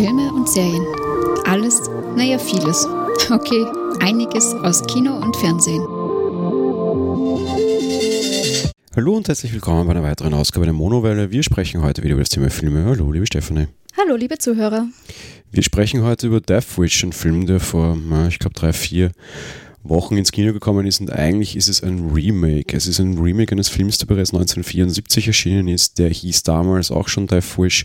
Filme und Serien. Alles, naja, vieles. Okay, einiges aus Kino und Fernsehen. Hallo und herzlich willkommen bei einer weiteren Ausgabe der Monowelle. Wir sprechen heute wieder über das Thema Filme. Hallo, liebe Stefanie. Hallo, liebe Zuhörer. Wir sprechen heute über Death Wish, ein Film, der vor, ich glaube, drei, vier Wochen ins Kino gekommen ist und eigentlich ist es ein Remake. Es ist ein Remake eines Films, der bereits 1974 erschienen ist. Der hieß damals auch schon Death Wish,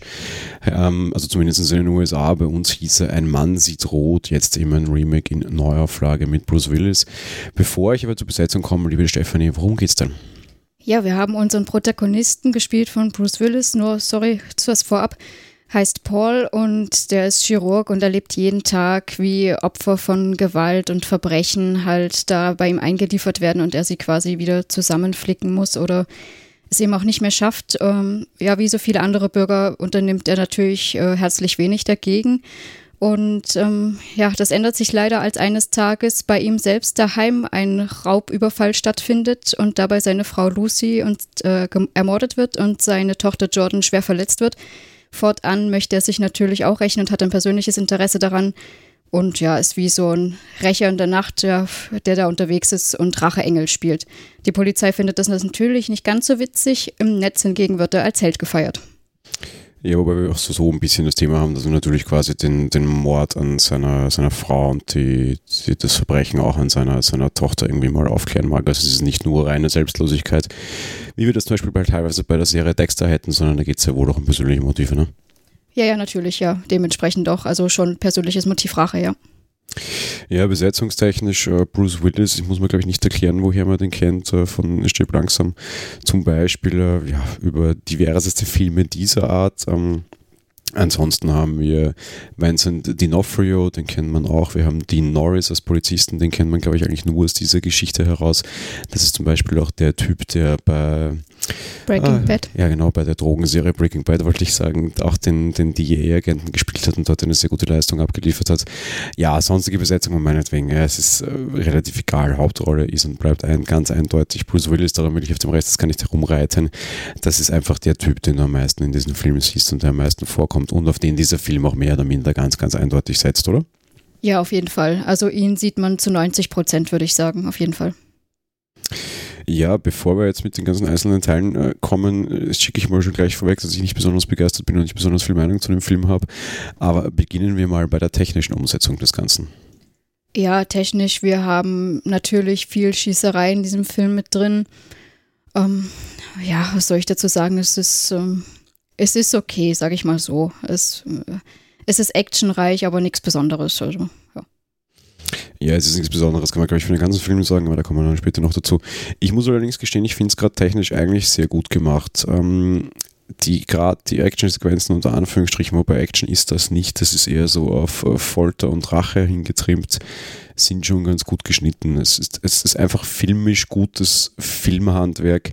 ähm, also zumindest in den USA. Bei uns hieß er Ein Mann sieht rot, jetzt eben ein Remake in Neuauflage mit Bruce Willis. Bevor ich aber zur Besetzung komme, liebe Stefanie, worum geht's denn? Ja, wir haben unseren Protagonisten gespielt von Bruce Willis, nur sorry, was vorab heißt Paul und der ist Chirurg und erlebt jeden Tag, wie Opfer von Gewalt und Verbrechen halt da bei ihm eingeliefert werden und er sie quasi wieder zusammenflicken muss oder es eben auch nicht mehr schafft. Ähm, ja, wie so viele andere Bürger unternimmt er natürlich äh, herzlich wenig dagegen. Und ähm, ja, das ändert sich leider, als eines Tages bei ihm selbst daheim ein Raubüberfall stattfindet und dabei seine Frau Lucy und, äh, ermordet wird und seine Tochter Jordan schwer verletzt wird. Fortan möchte er sich natürlich auch rächen und hat ein persönliches Interesse daran. Und ja, ist wie so ein Rächer in der Nacht, der, der da unterwegs ist und Racheengel spielt. Die Polizei findet das natürlich nicht ganz so witzig. Im Netz hingegen wird er als Held gefeiert. Ja, wobei wir auch so, so ein bisschen das Thema haben, dass er natürlich quasi den, den Mord an seiner, seiner Frau und die, die, das Verbrechen auch an seiner, seiner Tochter irgendwie mal aufklären mag. Also es ist nicht nur reine Selbstlosigkeit, wie wir das zum Beispiel bei, teilweise bei der Serie Dexter hätten, sondern da geht es ja wohl auch um persönliche Motive, ne? Ja, ja, natürlich, ja. Dementsprechend auch. Also schon persönliches Motiv Rache, ja. Ja, besetzungstechnisch äh, Bruce Willis, ich muss mir glaube ich nicht erklären, woher man den kennt, äh, von Stirb langsam zum Beispiel äh, ja, über diverseste Filme dieser Art. Ähm, Ansonsten haben wir Vincent D'Onofrio, den kennt man auch. Wir haben Dean Norris als Polizisten, den kennt man, glaube ich, eigentlich nur aus dieser Geschichte heraus. Das ist zum Beispiel auch der Typ, der bei Breaking ah, Bad. Ja, genau, bei der Drogenserie Breaking Bad wollte ich sagen, auch den, den DEA-Agenten gespielt hat und dort eine sehr gute Leistung abgeliefert hat. Ja, sonstige Besetzung meinetwegen, ja, es ist äh, relativ egal. Hauptrolle ist und bleibt ein ganz eindeutig Bruce Willis, darum will ich auf dem Rest das kann nicht herumreiten. Das ist einfach der Typ, den du am meisten in diesen Filmen siehst und der am meisten vorkommt und auf den dieser Film auch mehr oder minder ganz, ganz eindeutig setzt, oder? Ja, auf jeden Fall. Also ihn sieht man zu 90 Prozent, würde ich sagen, auf jeden Fall. Ja, bevor wir jetzt mit den ganzen einzelnen Teilen äh, kommen, äh, schicke ich mal schon gleich vorweg, dass ich nicht besonders begeistert bin und nicht besonders viel Meinung zu dem Film habe. Aber beginnen wir mal bei der technischen Umsetzung des Ganzen. Ja, technisch, wir haben natürlich viel Schießerei in diesem Film mit drin. Ähm, ja, was soll ich dazu sagen? Es ist, ähm, es ist okay, sage ich mal so. Es, äh, es ist actionreich, aber nichts Besonderes. Also, ja. Es ist nichts Besonderes, kann man, glaube ich, für den ganzen Film sagen, aber da kommen wir dann später noch dazu. Ich muss allerdings gestehen, ich finde es gerade technisch eigentlich sehr gut gemacht. Ähm, die gerade die Actionsequenzen unter Anführungsstrichen, wobei Action ist das nicht, das ist eher so auf, auf Folter und Rache hingetrimmt sind schon ganz gut geschnitten. Es ist, es ist einfach filmisch gutes Filmhandwerk,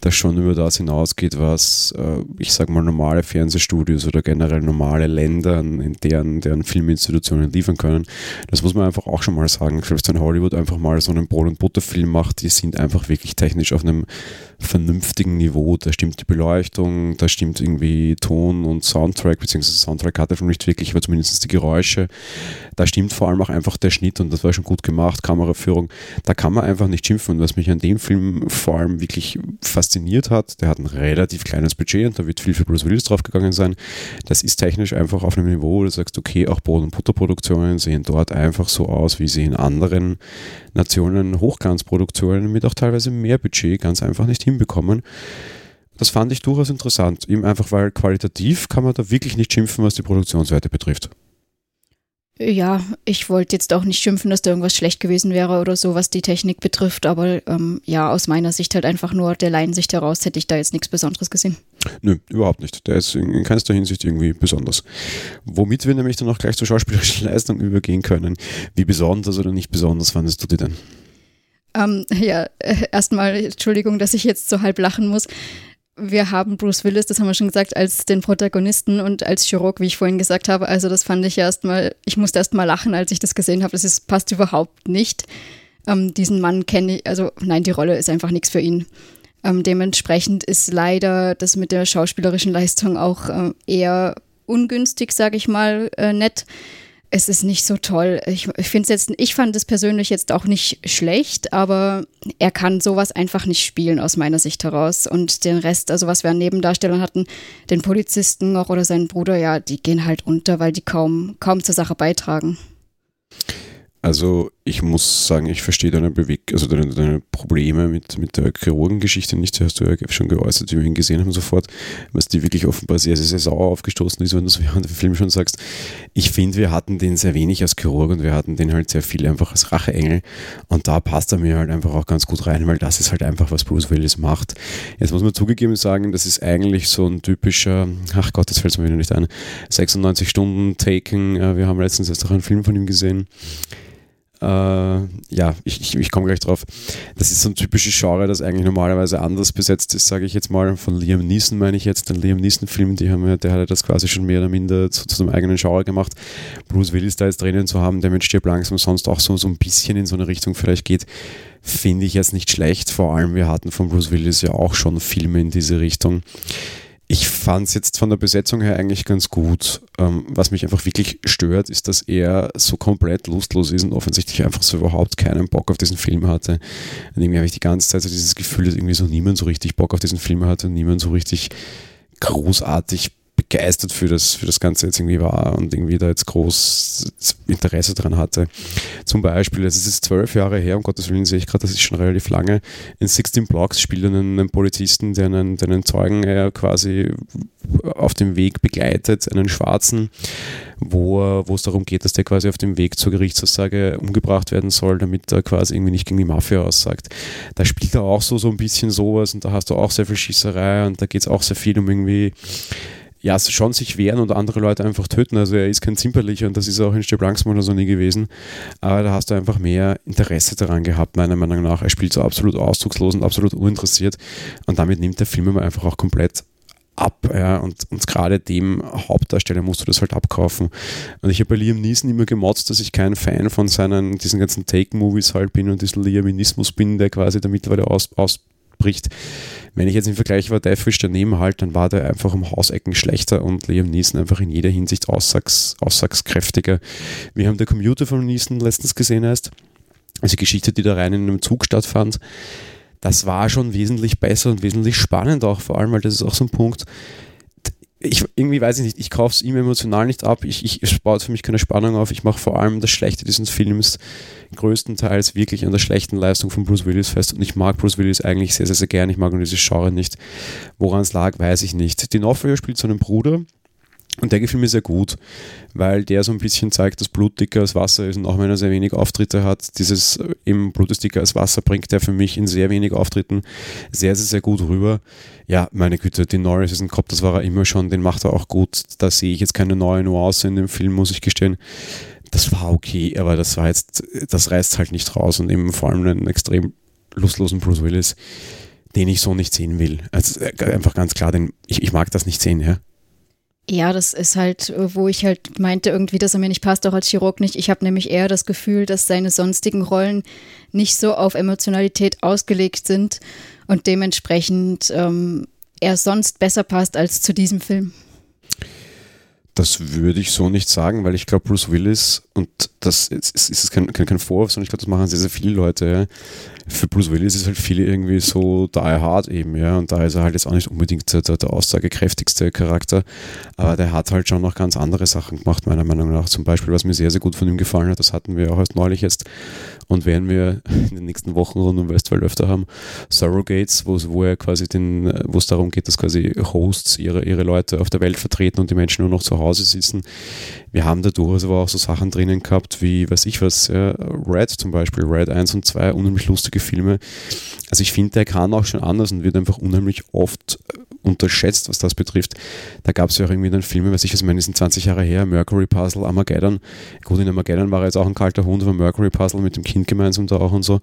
das schon über das hinausgeht, was äh, ich sage mal normale Fernsehstudios oder generell normale Länder in deren, deren Filminstitutionen liefern können. Das muss man einfach auch schon mal sagen. Selbst wenn Hollywood einfach mal so einen Brot- und Butterfilm macht, die sind einfach wirklich technisch auf einem vernünftigen Niveau. Da stimmt die Beleuchtung, da stimmt irgendwie Ton und Soundtrack, beziehungsweise Soundtrack hat er schon nicht wirklich, aber zumindest die Geräusche. Da stimmt vor allem auch einfach der Schnitt und das war schon gut gemacht, Kameraführung. Da kann man einfach nicht schimpfen. Und was mich an dem Film vor allem wirklich fasziniert hat, der hat ein relativ kleines Budget und da wird viel für Bruce Willis draufgegangen sein. Das ist technisch einfach auf einem Niveau, wo du sagst, okay, auch Brot- und Butterproduktionen sehen dort einfach so aus, wie sie in anderen Nationen Hochglanzproduktionen mit auch teilweise mehr Budget ganz einfach nicht hinbekommen. Das fand ich durchaus interessant, eben einfach weil qualitativ kann man da wirklich nicht schimpfen, was die Produktionswerte betrifft. Ja, ich wollte jetzt auch nicht schimpfen, dass da irgendwas schlecht gewesen wäre oder so, was die Technik betrifft, aber ähm, ja, aus meiner Sicht halt einfach nur der Laiensicht heraus hätte ich da jetzt nichts Besonderes gesehen. Nö, überhaupt nicht. Der ist in, in keinster Hinsicht irgendwie besonders. Womit wir nämlich dann auch gleich zur schauspielerischen Leistung übergehen können. Wie besonders oder nicht besonders fandest du die denn? Ähm, ja, äh, erstmal Entschuldigung, dass ich jetzt so halb lachen muss wir haben Bruce Willis, das haben wir schon gesagt, als den Protagonisten und als Chirurg, wie ich vorhin gesagt habe. Also das fand ich erstmal, ich musste erstmal lachen, als ich das gesehen habe. Das ist, passt überhaupt nicht. Ähm, diesen Mann kenne ich, also nein, die Rolle ist einfach nichts für ihn. Ähm, dementsprechend ist leider das mit der schauspielerischen Leistung auch äh, eher ungünstig, sage ich mal, äh, nett es ist nicht so toll. Ich, ich finde jetzt, ich fand es persönlich jetzt auch nicht schlecht, aber er kann sowas einfach nicht spielen aus meiner Sicht heraus. Und den Rest, also was wir an Nebendarstellern hatten, den Polizisten noch oder seinen Bruder, ja, die gehen halt unter, weil die kaum, kaum zur Sache beitragen. Also ich muss sagen, ich verstehe deine Beweg also deine, deine, Probleme mit, mit der Chirurgengeschichte nicht. Die hast du ja schon geäußert, wie wir ihn gesehen haben sofort, was die wirklich offenbar sehr, sehr, sehr sauer aufgestoßen ist, wenn du es während dem Film schon sagst. Ich finde, wir hatten den sehr wenig als Chirurg und wir hatten den halt sehr viel einfach als Racheengel und da passt er mir halt einfach auch ganz gut rein, weil das ist halt einfach, was Bruce Willis macht. Jetzt muss man zugegeben sagen, das ist eigentlich so ein typischer, ach Gott, das fällt mir wieder nicht ein, 96 Stunden Taken. Äh, wir haben letztens erst auch einen Film von ihm gesehen äh, ja, ich, ich, ich komme gleich drauf. Das ist so ein typisches Genre, das eigentlich normalerweise anders besetzt ist, sage ich jetzt mal. Von Liam Neeson meine ich jetzt, den Liam Neeson-Film, ja, der hat das quasi schon mehr oder minder zu, zu seinem eigenen Genre gemacht. Bruce Willis da jetzt drinnen zu haben, der mit Stirb langsam sonst auch so, so ein bisschen in so eine Richtung vielleicht geht, finde ich jetzt nicht schlecht. Vor allem, wir hatten von Bruce Willis ja auch schon Filme in diese Richtung. Ich fand es jetzt von der Besetzung her eigentlich ganz gut. Ähm, was mich einfach wirklich stört, ist, dass er so komplett lustlos ist und offensichtlich einfach so überhaupt keinen Bock auf diesen Film hatte. Und irgendwie habe ich die ganze Zeit so dieses Gefühl, dass irgendwie so niemand so richtig Bock auf diesen Film hatte und niemand so richtig großartig begeistert für das, für das Ganze jetzt irgendwie war und irgendwie da jetzt groß Interesse dran hatte. Zum Beispiel, es ist zwölf Jahre her, um Gottes Willen sehe ich gerade, das ist schon relativ lange, in 16 Blocks spielt einen, einen Polizisten, der einen, der einen Zeugen äh, quasi auf dem Weg begleitet, einen Schwarzen, wo, wo es darum geht, dass der quasi auf dem Weg zur Gerichtsaussage umgebracht werden soll, damit er quasi irgendwie nicht gegen die Mafia aussagt. Da spielt er auch so, so ein bisschen sowas und da hast du auch sehr viel Schießerei und da geht es auch sehr viel um irgendwie ja, schon sich wehren und andere Leute einfach töten. Also er ist kein Zimperlicher und das ist auch in Stirb langsam oder so nie gewesen. Aber da hast du einfach mehr Interesse daran gehabt, meiner Meinung nach. Er spielt so absolut ausdruckslos und absolut uninteressiert und damit nimmt der Film immer einfach auch komplett ab. Ja, und, und gerade dem Hauptdarsteller musst du das halt abkaufen. Und ich habe bei Liam Neeson immer gemotzt, dass ich kein Fan von seinen, diesen ganzen Take-Movies halt bin und diesen Liaminismus bin, der quasi da mittlerweile aus, ausbricht. Wenn ich jetzt im Vergleich war Deathwish daneben halt, dann war der einfach um Hausecken schlechter und Liam Neeson einfach in jeder Hinsicht aussags, aussagskräftiger. Wir haben der Computer von Neeson letztens gesehen heißt, also die Geschichte, die da rein in einem Zug stattfand, das war schon wesentlich besser und wesentlich spannend auch, vor allem, weil das ist auch so ein Punkt, ich, irgendwie weiß ich nicht, ich kaufe es ihm emotional nicht ab. Ich, ich, es für mich keine Spannung auf. Ich mache vor allem das Schlechte dieses Films größtenteils wirklich an der schlechten Leistung von Bruce Willis fest. Und ich mag Bruce Willis eigentlich sehr, sehr, sehr gern. Ich mag nur dieses Genre nicht. Woran es lag, weiß ich nicht. D'Onofrio spielt so einen Bruder, und der gefällt mir sehr gut, weil der so ein bisschen zeigt, dass Blut dicker als Wasser ist und auch wenn er sehr wenig Auftritte hat, dieses im äh, Blut ist dicker als Wasser bringt er für mich in sehr wenig Auftritten sehr, sehr, sehr gut rüber. Ja, meine Güte, den Norris ist ein Kopf, das war er immer schon, den macht er auch gut. Da sehe ich jetzt keine neue Nuance in dem Film, muss ich gestehen. Das war okay, aber das war jetzt, das reißt halt nicht raus und eben vor allem einen extrem lustlosen Bruce Willis, den ich so nicht sehen will. Also äh, einfach ganz klar, den, ich, ich mag das nicht sehen, ja. Ja, das ist halt, äh, wo ich halt meinte irgendwie, dass er mir nicht passt, auch als Chirurg nicht. Ich habe nämlich eher das Gefühl, dass seine sonstigen Rollen nicht so auf Emotionalität ausgelegt sind und dementsprechend ähm, er sonst besser passt als zu diesem Film. Das würde ich so nicht sagen, weil ich glaube, Bruce Willis, und das ist, ist kein, kein, kein Vorwurf, sondern ich glaube, das machen sehr, sehr viele Leute. Für Bruce Willis ist halt viele irgendwie so die hard eben, ja, und da ist er halt jetzt auch nicht unbedingt der, der aussagekräftigste Charakter, aber der hat halt schon noch ganz andere Sachen gemacht, meiner Meinung nach. Zum Beispiel, was mir sehr, sehr gut von ihm gefallen hat, das hatten wir auch erst neulich jetzt und werden wir in den nächsten Wochen rund um Westworld öfter haben, Surrogates, wo, wo er quasi den, wo es darum geht, dass quasi Hosts ihre, ihre Leute auf der Welt vertreten und die Menschen nur noch zu Hause sitzen. Wir haben da durchaus aber auch so Sachen drinnen gehabt, wie, weiß ich was, ja, Red zum Beispiel, Red 1 und 2, unheimlich lustige Filme. Also ich finde, der kann auch schon anders und wird einfach unheimlich oft unterschätzt, was das betrifft. Da gab es ja auch irgendwie dann Filme, weiß ich, was meine, die sind 20 Jahre her, Mercury Puzzle, Armageddon. Gut, in Armageddon war er jetzt auch ein kalter Hund, aber Mercury Puzzle mit dem Kind gemeinsam da auch und so.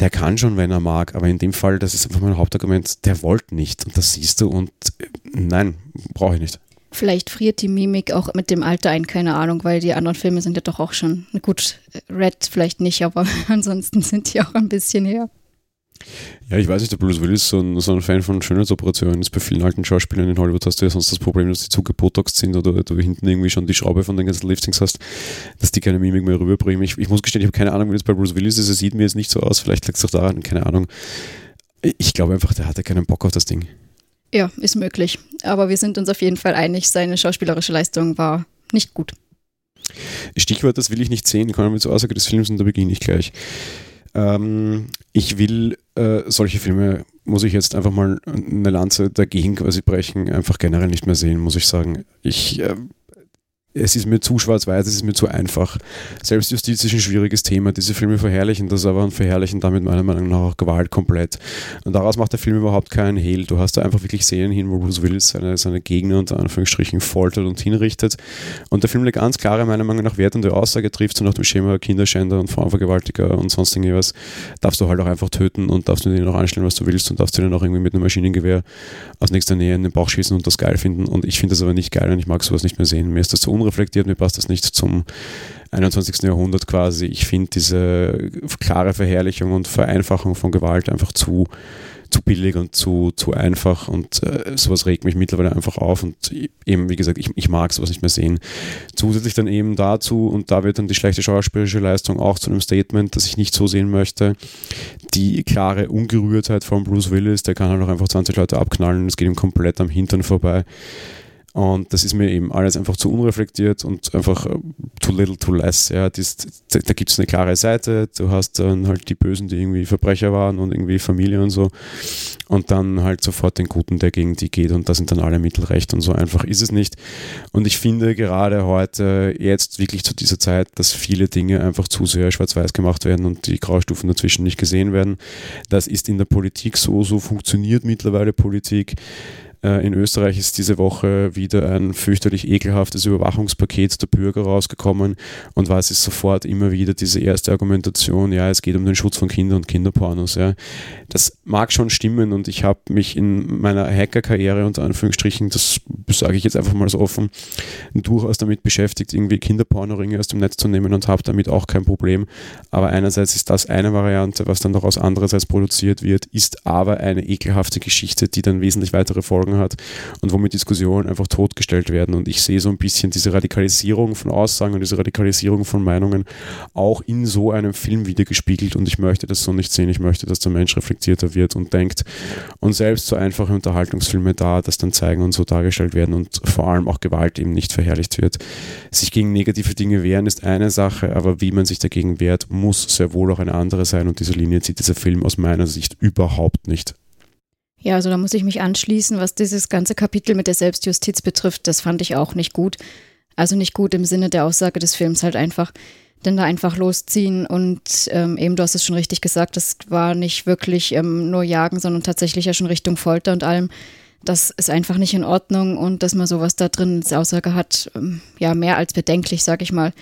Der kann schon, wenn er mag, aber in dem Fall, das ist einfach mein Hauptargument, der wollte nicht und das siehst du und äh, nein, brauche ich nicht. Vielleicht friert die Mimik auch mit dem Alter ein, keine Ahnung, weil die anderen Filme sind ja doch auch schon, gut, Red vielleicht nicht, aber ansonsten sind die auch ein bisschen her. Ja, ich weiß nicht, der Bruce Willis so ein, so ein Fan von Schönheitsoperationen ist. Bei vielen alten Schauspielern in Hollywood hast du ja sonst das Problem, dass die zu gebotoxt sind oder du hinten irgendwie schon die Schraube von den ganzen Liftings hast, dass die keine Mimik mehr rüberbringen. Ich, ich muss gestehen, ich habe keine Ahnung, wie das bei Bruce Willis ist. Er sieht mir jetzt nicht so aus. Vielleicht liegt es auch daran, keine Ahnung. Ich glaube einfach, der hatte keinen Bock auf das Ding. Ja, ist möglich. Aber wir sind uns auf jeden Fall einig, seine schauspielerische Leistung war nicht gut. Stichwort, das will ich nicht sehen, kommen wir zur Aussage des Films und da beginne ich gleich. Ähm, ich will äh, solche Filme, muss ich jetzt einfach mal eine Lanze dagegen quasi brechen, einfach generell nicht mehr sehen, muss ich sagen. Ich äh, es ist mir zu schwarz-weiß, es ist mir zu einfach. Selbstjustiz ist ein schwieriges Thema. Diese Filme verherrlichen das aber und verherrlichen damit meiner Meinung nach auch Gewalt komplett. Und daraus macht der Film überhaupt keinen Hehl. Du hast da einfach wirklich Szenen hin, wo Bruce Willis seine, seine Gegner unter Anführungsstrichen foltert und hinrichtet. Und der Film eine ganz klare, meiner Meinung nach, wertende Aussage trifft, so nach dem Schema Kinderschänder und Frauenvergewaltiger und sonst irgendwas. Darfst du halt auch einfach töten und darfst du dir noch anstellen, was du willst und darfst dir dann auch irgendwie mit einem Maschinengewehr aus nächster Nähe in den Bauch schießen und das geil finden. Und ich finde das aber nicht geil und ich mag sowas nicht mehr sehen. Mir ist das zu unreflektiert, mir passt das nicht zum 21. Jahrhundert quasi. Ich finde diese klare Verherrlichung und Vereinfachung von Gewalt einfach zu, zu billig und zu, zu einfach und äh, sowas regt mich mittlerweile einfach auf und eben, wie gesagt, ich, ich mag sowas nicht mehr sehen. Zusätzlich dann eben dazu, und da wird dann die schlechte schauspielerische Leistung auch zu einem Statement, das ich nicht so sehen möchte, die klare Ungerührtheit von Bruce Willis, der kann halt auch einfach 20 Leute abknallen es geht ihm komplett am Hintern vorbei. Und das ist mir eben alles einfach zu unreflektiert und einfach äh, too little, too less. Ja, das, da, da gibt es eine klare Seite. Du hast dann halt die Bösen, die irgendwie Verbrecher waren und irgendwie Familie und so. Und dann halt sofort den Guten, der gegen die geht. Und da sind dann alle Mittelrecht und so einfach ist es nicht. Und ich finde gerade heute, jetzt wirklich zu dieser Zeit, dass viele Dinge einfach zu sehr schwarz-weiß gemacht werden und die Graustufen dazwischen nicht gesehen werden. Das ist in der Politik so, so funktioniert mittlerweile Politik. Äh, in Österreich ist diese Woche wieder ein fürchterlich ekelhaftes Überwachungspaket der Bürger rausgekommen und war es ist sofort immer wieder diese erste Argumentation, ja, es geht um den Schutz von Kindern und Kinderpornos. Ja. Das mag schon stimmen und ich habe mich in meiner Hacker-Karriere unter Anführungsstrichen, das sage ich jetzt einfach mal so offen, durchaus damit beschäftigt, irgendwie Kinderpornoringe aus dem Netz zu nehmen und habe damit auch kein Problem. Aber einerseits ist das eine Variante, was dann daraus andererseits produziert wird, ist aber eine ekelhafte Geschichte, die dann wesentlich weitere Folgen Folgen hat und womit Diskussionen einfach totgestellt werden. Und ich sehe so ein bisschen diese Radikalisierung von Aussagen und diese Radikalisierung von Meinungen auch in so einem Film wiedergespiegelt. Und ich möchte das so nicht sehen. Ich möchte, dass der Mensch reflektierter wird und denkt und selbst so einfache Unterhaltungsfilme da, das dann zeigen und so dargestellt werden und vor allem auch Gewalt eben nicht verherrlicht wird. Sich gegen negative Dinge wehren ist eine Sache, aber wie man sich dagegen wehrt, muss sehr wohl auch eine andere sein. Und diese Linie zieht dieser Film aus meiner Sicht überhaupt nicht. Ja, also da muss ich mich anschließen, was dieses ganze Kapitel mit der Selbstjustiz betrifft. Das fand ich auch nicht gut. Also nicht gut im Sinne der Aussage des Films halt einfach. Denn da einfach losziehen und ähm, eben, du hast es schon richtig gesagt, das war nicht wirklich ähm, nur Jagen, sondern tatsächlich ja schon Richtung Folter und allem. Das ist einfach nicht in Ordnung und dass man sowas da drin als Aussage hat, ähm, ja, mehr als bedenklich, sag ich mal.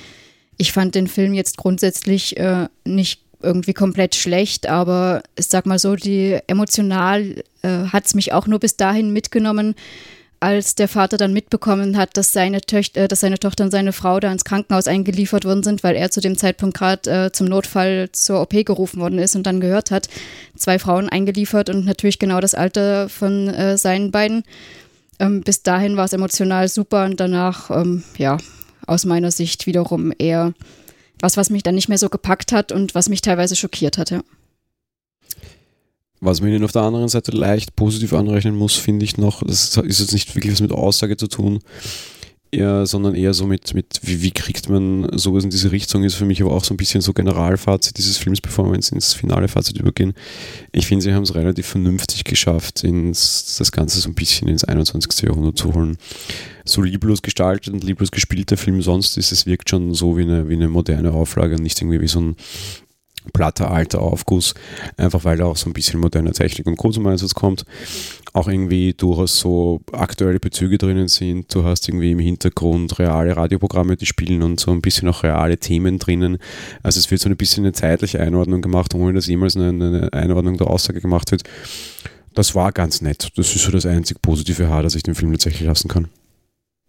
Ich fand den Film jetzt grundsätzlich äh, nicht irgendwie komplett schlecht, aber ich sag mal so, die emotional äh, hat es mich auch nur bis dahin mitgenommen, als der Vater dann mitbekommen hat, dass seine, Töcht äh, dass seine Tochter und seine Frau da ins Krankenhaus eingeliefert worden sind, weil er zu dem Zeitpunkt gerade äh, zum Notfall zur OP gerufen worden ist und dann gehört hat, zwei Frauen eingeliefert und natürlich genau das Alter von äh, seinen beiden. Ähm, bis dahin war es emotional super und danach, ähm, ja, aus meiner Sicht wiederum eher was, was mich dann nicht mehr so gepackt hat und was mich teilweise schockiert hatte. Was man ihnen auf der anderen Seite leicht positiv anrechnen muss, finde ich noch, das ist jetzt nicht wirklich was mit Aussage zu tun, eher, sondern eher so mit, mit wie, wie kriegt man sowas in diese Richtung, ist für mich aber auch so ein bisschen so Generalfazit dieses Films, bevor wir ins finale Fazit übergehen. Ich finde, sie haben es relativ vernünftig geschafft, ins, das Ganze so ein bisschen ins 21. Jahrhundert zu holen. So lieblos gestaltet und lieblos gespielt der Film sonst ist, es wirkt schon so wie eine, wie eine moderne Auflage und nicht irgendwie wie so ein platter alter Aufguss, einfach weil da auch so ein bisschen moderne Technik und Co. zum Einsatz kommt. Auch irgendwie durchaus so aktuelle Bezüge drinnen sind. Du hast irgendwie im Hintergrund reale Radioprogramme, die spielen und so ein bisschen auch reale Themen drinnen. Also es wird so ein bisschen eine zeitliche Einordnung gemacht, ohne dass jemals eine, Einordnung der Aussage gemacht wird. Das war ganz nett. Das ist so das einzig positive Haar, das ich dem Film tatsächlich lassen kann.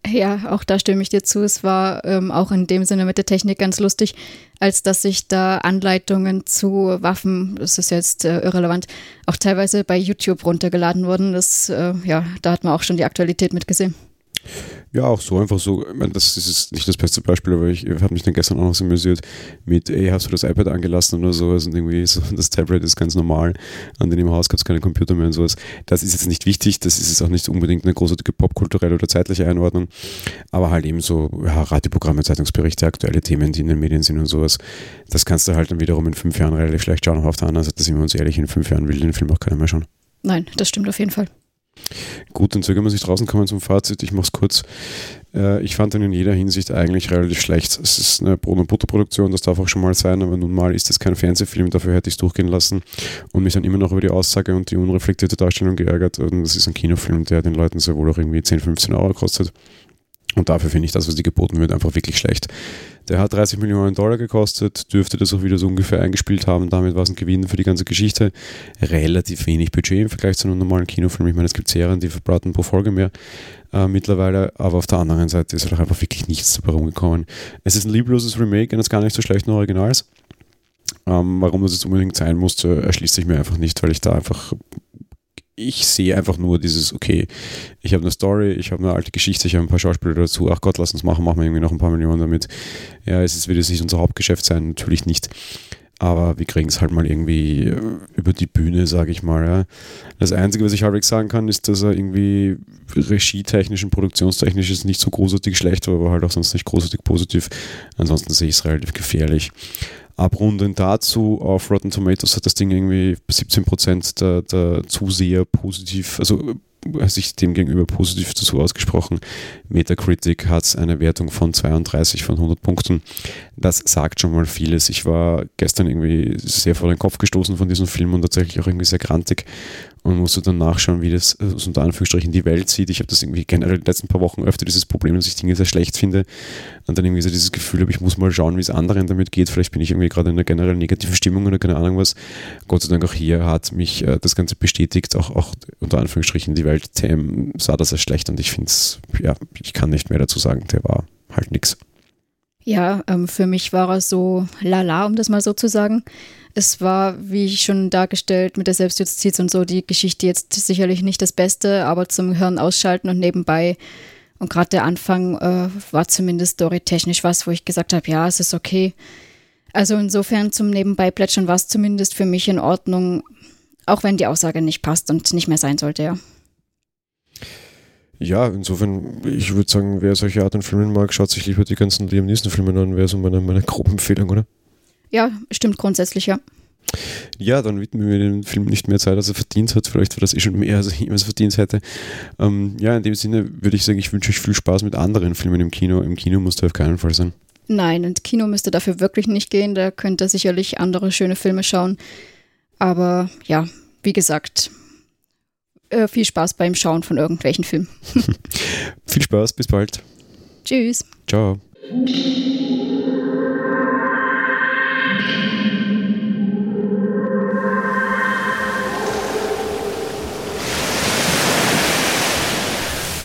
Ja, auch da stimme ich dir zu. Es war ähm, auch in dem Sinne mit der Technik ganz lustig, als dass sich da Anleitungen zu Waffen, das ist jetzt äh, irrelevant, auch teilweise bei YouTube runtergeladen wurden. Das, äh, ja, da hat man auch schon die Aktualität mitgesehen. Ja, auch so einfach so. Ich meine, das ist nicht das beste Beispiel, aber ich, ich habe mich dann gestern auch noch so amüsiert mit, ey, hast du das iPad angelassen oder sowas und irgendwie so, das Tablet ist ganz normal. An dem Haus gab es keine Computer mehr und sowas. Das ist jetzt nicht wichtig, das ist jetzt auch nicht unbedingt eine großartige popkulturelle oder zeitliche Einordnung, aber halt eben so ja, Radioprogramme, Zeitungsberichte, aktuelle Themen, die in den Medien sind und sowas. Das kannst du halt dann wiederum in fünf Jahren relativ schlecht schauen. Auf der anderen Seite sind wir uns ehrlich, in fünf Jahren will den Film auch keiner mehr schauen. Nein, das stimmt auf jeden Fall. Gut, dann zögern wir sich draußen kommen zum Fazit. Ich mache es kurz. Äh, ich fand ihn in jeder Hinsicht eigentlich relativ schlecht. Es ist eine Brot- und Butterproduktion, das darf auch schon mal sein, aber nun mal ist es kein Fernsehfilm, dafür hätte ich es durchgehen lassen und mich dann immer noch über die Aussage und die unreflektierte Darstellung geärgert. Und das ist ein Kinofilm, der den Leuten sehr wohl auch irgendwie 10, 15 Euro kostet. Und dafür finde ich das, was die geboten wird, einfach wirklich schlecht. Der hat 30 Millionen Dollar gekostet, dürfte das auch wieder so ungefähr eingespielt haben. Damit war es ein Gewinn für die ganze Geschichte. Relativ wenig Budget im Vergleich zu einem normalen Kinofilm. Ich meine, es gibt Serien, die verbraten pro Folge mehr äh, mittlerweile, aber auf der anderen Seite ist halt einfach wirklich nichts dabei rumgekommen. Es ist ein liebloses Remake eines gar nicht so schlechten Originals. Ähm, warum das jetzt unbedingt sein musste, erschließt sich mir einfach nicht, weil ich da einfach ich sehe einfach nur dieses, okay, ich habe eine Story, ich habe eine alte Geschichte, ich habe ein paar Schauspieler dazu, ach Gott, lass uns machen, machen wir irgendwie noch ein paar Millionen damit. Ja, es wird es nicht unser Hauptgeschäft sein, natürlich nicht. Aber wir kriegen es halt mal irgendwie äh, über die Bühne, sage ich mal. Ja. Das Einzige, was ich halbwegs sagen kann, ist, dass er irgendwie regietechnisch und produktionstechnisch ist nicht so großartig schlecht aber halt auch sonst nicht großartig positiv. Ansonsten sehe ich es relativ gefährlich. Abrundend dazu, auf Rotten Tomatoes hat das Ding irgendwie 17% der, der Zuseher positiv, also sich dem gegenüber positiv dazu ausgesprochen. Metacritic hat eine Wertung von 32 von 100 Punkten. Das sagt schon mal vieles. Ich war gestern irgendwie sehr vor den Kopf gestoßen von diesem Film und tatsächlich auch irgendwie sehr grantig und musste dann nachschauen, wie das äh, unter Anführungsstrichen die Welt sieht. Ich habe das irgendwie generell die letzten paar Wochen öfter dieses Problem, dass ich Dinge sehr schlecht finde und dann irgendwie so dieses Gefühl habe, ich muss mal schauen, wie es anderen damit geht. Vielleicht bin ich irgendwie gerade in einer generell negativen Stimmung oder keine Ahnung was. Gott sei Dank auch hier hat mich äh, das Ganze bestätigt, auch, auch unter Anführungsstrichen die Welt TM sah das als schlecht und ich finde es, ja, ich kann nicht mehr dazu sagen, der war halt nix. Ja, ähm, für mich war er so lala, um das mal so zu sagen. Es war, wie ich schon dargestellt, mit der Selbstjustiz und so, die Geschichte jetzt sicherlich nicht das Beste, aber zum Hirn ausschalten und nebenbei. Und gerade der Anfang äh, war zumindest storytechnisch was, wo ich gesagt habe, ja, es ist okay. Also insofern zum Nebenbei plätschern war es zumindest für mich in Ordnung, auch wenn die Aussage nicht passt und nicht mehr sein sollte, ja. Ja, insofern, ich würde sagen, wer solche Art von Filmen mag, schaut sich lieber die ganzen Liam Neeson-Filme an, wäre so meine, meine grobe Empfehlung, oder? Ja, stimmt grundsätzlich, ja. Ja, dann widmen wir dem Film nicht mehr Zeit, als er verdient hat. Vielleicht war das eh schon mehr, als er jemals verdient hätte. Ähm, ja, in dem Sinne würde ich sagen, ich wünsche euch viel Spaß mit anderen Filmen im Kino. Im Kino muss der auf keinen Fall sein. Nein, ins Kino müsste dafür wirklich nicht gehen. Da könnt ihr sicherlich andere schöne Filme schauen. Aber ja, wie gesagt, äh, viel Spaß beim Schauen von irgendwelchen Filmen. viel Spaß, bis bald. Tschüss. Ciao.